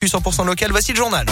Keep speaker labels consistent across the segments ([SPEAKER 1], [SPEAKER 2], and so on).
[SPEAKER 1] Plus 100% local, voici le journal.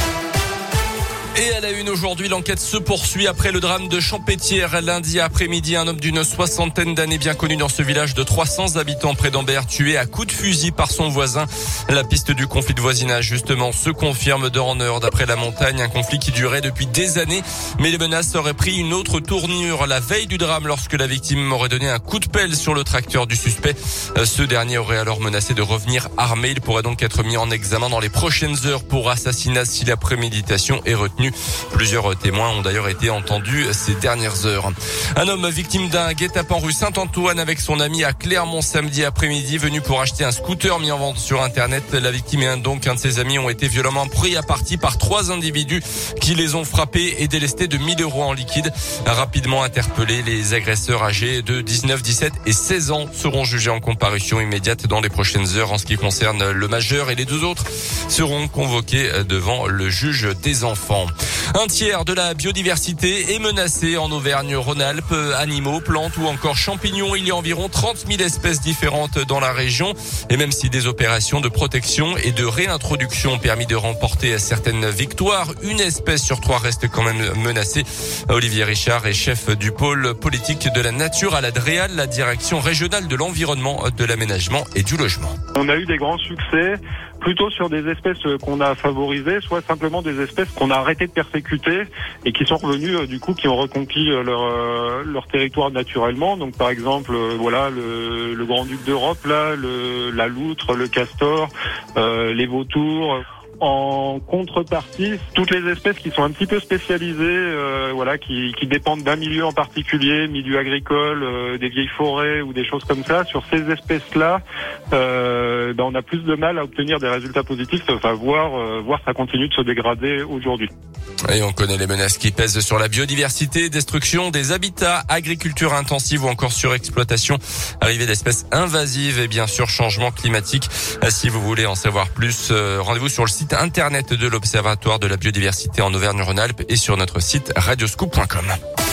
[SPEAKER 2] Et à la une aujourd'hui, l'enquête se poursuit après le drame de Champétière. Lundi après-midi, un homme d'une soixantaine d'années bien connu dans ce village de 300 habitants près d'Ambert, tué à coups de fusil par son voisin. La piste du conflit de voisinage, justement, se confirme d'heure en heure. D'après la montagne, un conflit qui durait depuis des années, mais les menaces auraient pris une autre tournure la veille du drame lorsque la victime aurait donné un coup de pelle sur le tracteur du suspect. Ce dernier aurait alors menacé de revenir armé. Il pourrait donc être mis en examen dans les prochaines heures pour assassinat si la préméditation est retenue. Plusieurs témoins ont d'ailleurs été entendus ces dernières heures. Un homme victime d'un guet-apens rue Saint-Antoine avec son ami à Clermont samedi après-midi, venu pour acheter un scooter mis en vente sur Internet. La victime et un, donc un de ses amis ont été violemment pris à partie par trois individus qui les ont frappés et délestés de 1000 euros en liquide. Rapidement interpellés, les agresseurs âgés de 19, 17 et 16 ans seront jugés en comparution immédiate dans les prochaines heures en ce qui concerne le majeur et les deux autres seront convoqués devant le juge des enfants. Un tiers de la biodiversité est menacé en Auvergne-Rhône-Alpes. Animaux, plantes ou encore champignons. Il y a environ 30 000 espèces différentes dans la région. Et même si des opérations de protection et de réintroduction ont permis de remporter certaines victoires, une espèce sur trois reste quand même menacée. Olivier Richard est chef du pôle politique de la nature à la DREAL, la direction régionale de l'environnement, de l'aménagement et du logement.
[SPEAKER 3] On a eu des grands succès plutôt sur des espèces qu'on a favorisées, soit simplement des espèces qu'on a arrêté de persécuter et qui sont revenues euh, du coup, qui ont reconquis euh, leur, euh, leur territoire naturellement. Donc par exemple, voilà le, le grand duc d'Europe, là, le, la loutre, le castor, euh, les vautours. En contrepartie, toutes les espèces qui sont un petit peu spécialisées, euh, voilà, qui, qui dépendent d'un milieu en particulier, milieu agricole, euh, des vieilles forêts ou des choses comme ça, sur ces espèces-là, euh, ben on a plus de mal à obtenir des résultats positifs, enfin voir, euh, voir ça continue de se dégrader aujourd'hui.
[SPEAKER 2] Et on connaît les menaces qui pèsent sur la biodiversité, destruction des habitats, agriculture intensive ou encore surexploitation, arrivée d'espèces invasives et bien sûr changement climatique. Si vous voulez en savoir plus, rendez-vous sur le site internet de l'Observatoire de la biodiversité en Auvergne-Rhône-Alpes et sur notre site radioscoop.com.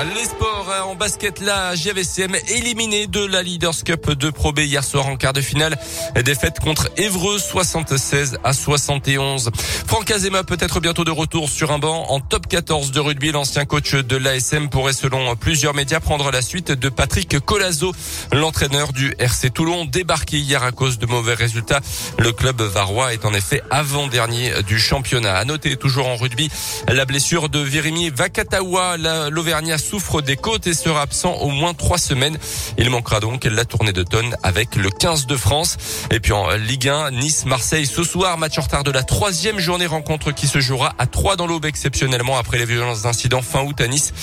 [SPEAKER 2] Les sports hein, en basket, la JVCM éliminé de la Leaders Cup de Pro B hier soir en quart de finale. Défaite contre Évreux 76 à 71. Franck Azema peut être bientôt de retour sur un banc en top 14 de rugby. L'ancien coach de l'ASM pourrait selon plusieurs médias prendre la suite de Patrick Colazo, l'entraîneur du RC Toulon, débarqué hier à cause de mauvais résultats. Le club varois est en effet avant-dernier du championnat. À noter toujours en rugby la blessure de Virimi Vakatawa, l'Auvergnat souffre des côtes et sera absent au moins trois semaines. Il manquera donc la tournée d'automne avec le 15 de France. Et puis en Ligue 1, Nice-Marseille ce soir, match en de la troisième journée rencontre qui se jouera à 3 dans l'aube exceptionnellement après les violences d'incidents fin août à Nice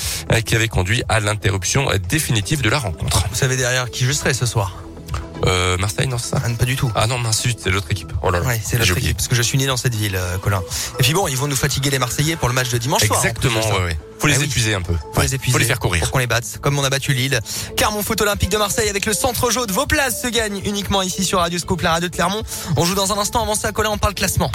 [SPEAKER 2] qui avait conduit à l'interruption définitive de la rencontre.
[SPEAKER 1] Vous savez derrière qui je serai ce soir?
[SPEAKER 2] Euh, Marseille, non, c'est ça
[SPEAKER 1] ah, Pas du tout.
[SPEAKER 2] Ah non, mince, c'est l'autre équipe.
[SPEAKER 1] Oh là là. Ouais, c'est l'autre équipe, parce que je suis né dans cette ville, euh, Colin. Et puis bon, ils vont nous fatiguer les Marseillais pour le match de dimanche
[SPEAKER 2] Exactement,
[SPEAKER 1] soir.
[SPEAKER 2] Exactement, ouais, ouais. Faut les
[SPEAKER 1] eh
[SPEAKER 2] épuiser un peu.
[SPEAKER 1] Faut les épuiser.
[SPEAKER 2] Faut les faire courir.
[SPEAKER 1] Pour qu'on les batte, comme on a battu Lille. Car mon foot olympique de Marseille avec le centre jaune, vos places se gagnent uniquement ici sur Radio Scoop, la radio de Clermont. On joue dans un instant, avant ça, Colin, on parle classement.